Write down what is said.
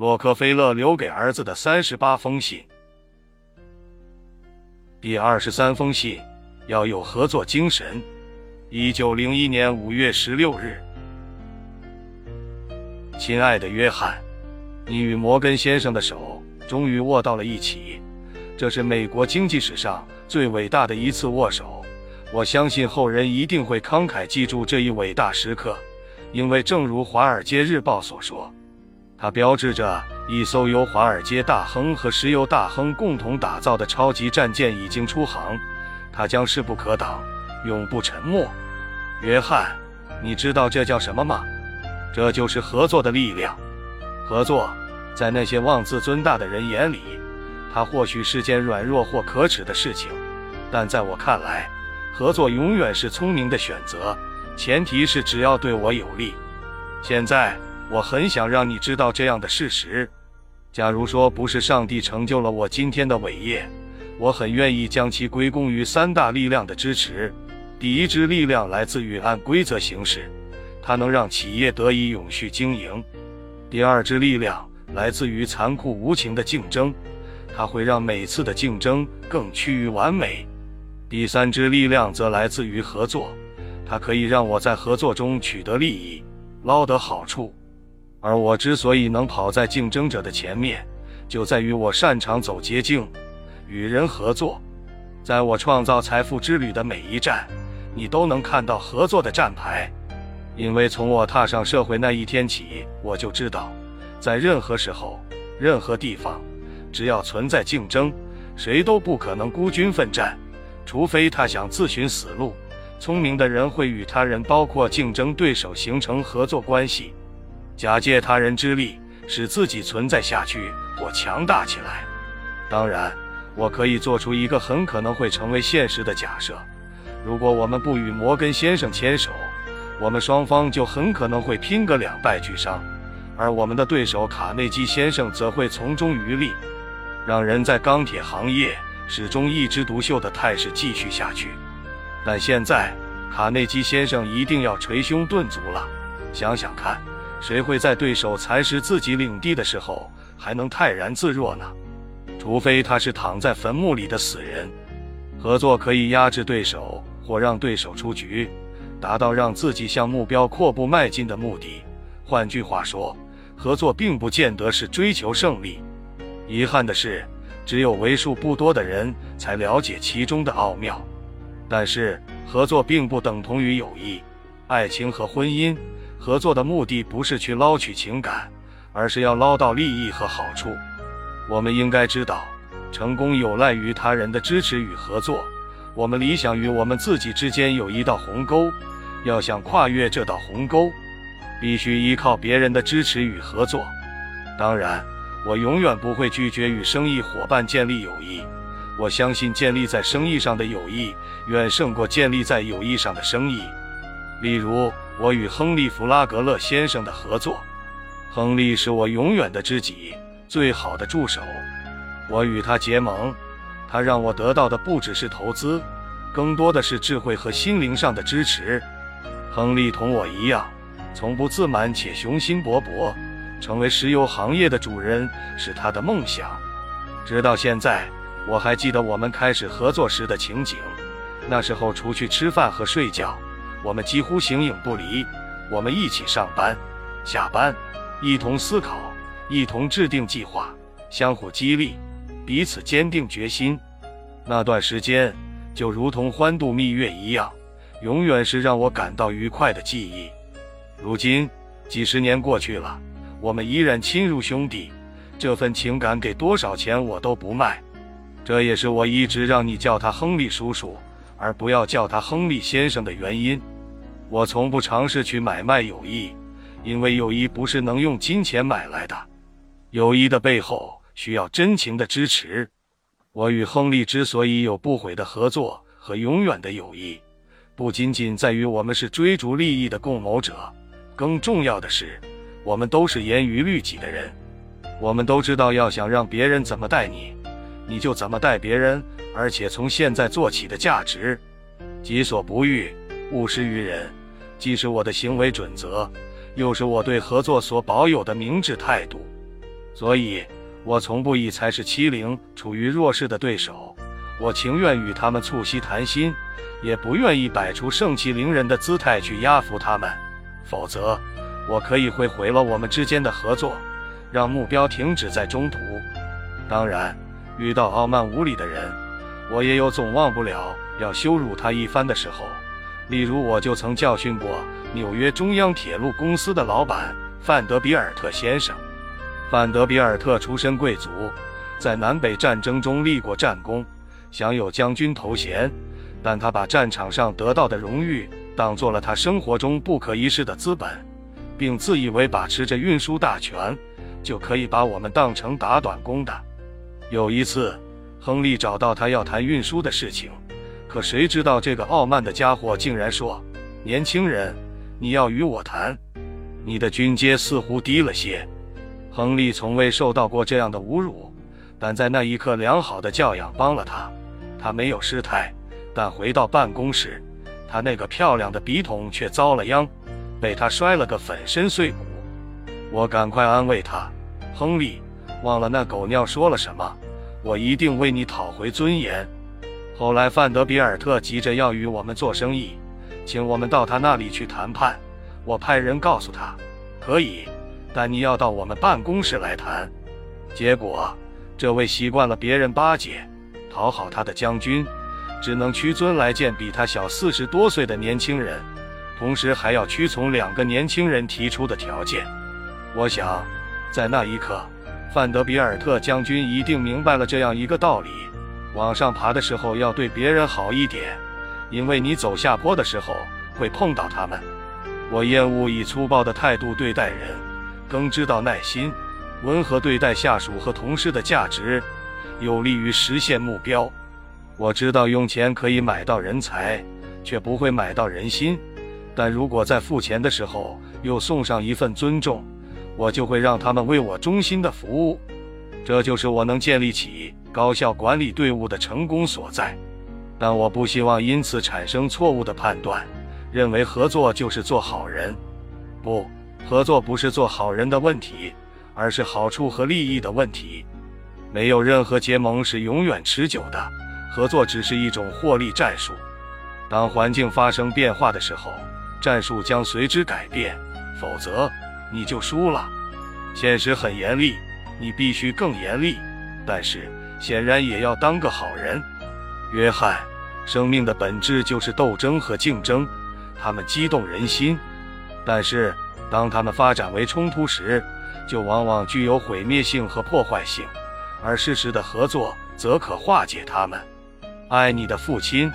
洛克菲勒留给儿子的三十八封信。第二十三封信，要有合作精神。一九零一年五月十六日，亲爱的约翰，你与摩根先生的手终于握到了一起，这是美国经济史上最伟大的一次握手。我相信后人一定会慷慨记住这一伟大时刻，因为正如《华尔街日报》所说。它标志着一艘由华尔街大亨和石油大亨共同打造的超级战舰已经出航，它将势不可挡，永不沉没。约翰，你知道这叫什么吗？这就是合作的力量。合作，在那些妄自尊大的人眼里，它或许是件软弱或可耻的事情，但在我看来，合作永远是聪明的选择，前提是只要对我有利。现在。我很想让你知道这样的事实：假如说不是上帝成就了我今天的伟业，我很愿意将其归功于三大力量的支持。第一支力量来自于按规则行事，它能让企业得以永续经营；第二支力量来自于残酷无情的竞争，它会让每次的竞争更趋于完美；第三支力量则来自于合作，它可以让我在合作中取得利益，捞得好处。而我之所以能跑在竞争者的前面，就在于我擅长走捷径，与人合作。在我创造财富之旅的每一站，你都能看到合作的站牌。因为从我踏上社会那一天起，我就知道，在任何时候、任何地方，只要存在竞争，谁都不可能孤军奋战，除非他想自寻死路。聪明的人会与他人，包括竞争对手，形成合作关系。假借他人之力，使自己存在下去或强大起来。当然，我可以做出一个很可能会成为现实的假设：如果我们不与摩根先生牵手，我们双方就很可能会拼个两败俱伤，而我们的对手卡内基先生则会从中渔利，让人在钢铁行业始终一枝独秀的态势继续下去。但现在，卡内基先生一定要捶胸顿足了。想想看。谁会在对手蚕食自己领地的时候还能泰然自若呢？除非他是躺在坟墓里的死人。合作可以压制对手或让对手出局，达到让自己向目标阔步迈进的目的。换句话说，合作并不见得是追求胜利。遗憾的是，只有为数不多的人才了解其中的奥妙。但是，合作并不等同于友谊、爱情和婚姻。合作的目的不是去捞取情感，而是要捞到利益和好处。我们应该知道，成功有赖于他人的支持与合作。我们理想与我们自己之间有一道鸿沟，要想跨越这道鸿沟，必须依靠别人的支持与合作。当然，我永远不会拒绝与生意伙伴建立友谊。我相信建立在生意上的友谊远胜过建立在友谊上的生意。例如。我与亨利·弗拉格勒先生的合作，亨利是我永远的知己，最好的助手。我与他结盟，他让我得到的不只是投资，更多的是智慧和心灵上的支持。亨利同我一样，从不自满且雄心勃勃，成为石油行业的主人是他的梦想。直到现在，我还记得我们开始合作时的情景。那时候，除去吃饭和睡觉。我们几乎形影不离，我们一起上班、下班，一同思考，一同制定计划，相互激励，彼此坚定决心。那段时间就如同欢度蜜月一样，永远是让我感到愉快的记忆。如今几十年过去了，我们依然亲如兄弟，这份情感给多少钱我都不卖。这也是我一直让你叫他亨利叔叔。而不要叫他亨利先生的原因，我从不尝试去买卖友谊，因为友谊不是能用金钱买来的。友谊的背后需要真情的支持。我与亨利之所以有不悔的合作和永远的友谊，不仅仅在于我们是追逐利益的共谋者，更重要的是，我们都是严于律己的人。我们都知道，要想让别人怎么待你，你就怎么待别人。而且从现在做起的价值，己所不欲，勿施于人，既是我的行为准则，又是我对合作所保有的明智态度。所以，我从不以才是欺凌处于弱势的对手。我情愿与他们促膝谈心，也不愿意摆出盛气凌人的姿态去压服他们。否则，我可以会毁了我们之间的合作，让目标停止在中途。当然，遇到傲慢无礼的人，我也有总忘不了要羞辱他一番的时候。例如，我就曾教训过纽约中央铁路公司的老板范德比尔特先生。范德比尔特出身贵族，在南北战争中立过战功，享有将军头衔。但他把战场上得到的荣誉当做了他生活中不可一世的资本，并自以为把持着运输大权，就可以把我们当成打短工的。有一次，亨利找到他要谈运输的事情。可谁知道这个傲慢的家伙竟然说：“年轻人，你要与我谈，你的军阶似乎低了些。”亨利从未受到过这样的侮辱，但在那一刻，良好的教养帮了他。他没有失态，但回到办公室，他那个漂亮的笔筒却遭了殃，被他摔了个粉身碎骨。我赶快安慰他：“亨利，忘了那狗尿说了什么，我一定为你讨回尊严。”后来，范德比尔特急着要与我们做生意，请我们到他那里去谈判。我派人告诉他，可以，但你要到我们办公室来谈。结果，这位习惯了别人巴结、讨好他的将军，只能屈尊来见比他小四十多岁的年轻人，同时还要屈从两个年轻人提出的条件。我想，在那一刻，范德比尔特将军一定明白了这样一个道理。往上爬的时候要对别人好一点，因为你走下坡的时候会碰到他们。我厌恶以粗暴的态度对待人，更知道耐心、温和对待下属和同事的价值，有利于实现目标。我知道用钱可以买到人才，却不会买到人心。但如果在付钱的时候又送上一份尊重，我就会让他们为我衷心的服务。这就是我能建立起。高效管理队伍的成功所在，但我不希望因此产生错误的判断，认为合作就是做好人。不，合作不是做好人的问题，而是好处和利益的问题。没有任何结盟是永远持久的，合作只是一种获利战术。当环境发生变化的时候，战术将随之改变，否则你就输了。现实很严厉，你必须更严厉，但是。显然也要当个好人，约翰。生命的本质就是斗争和竞争，他们激动人心，但是当他们发展为冲突时，就往往具有毁灭性和破坏性，而适时的合作则可化解他们。爱你的父亲。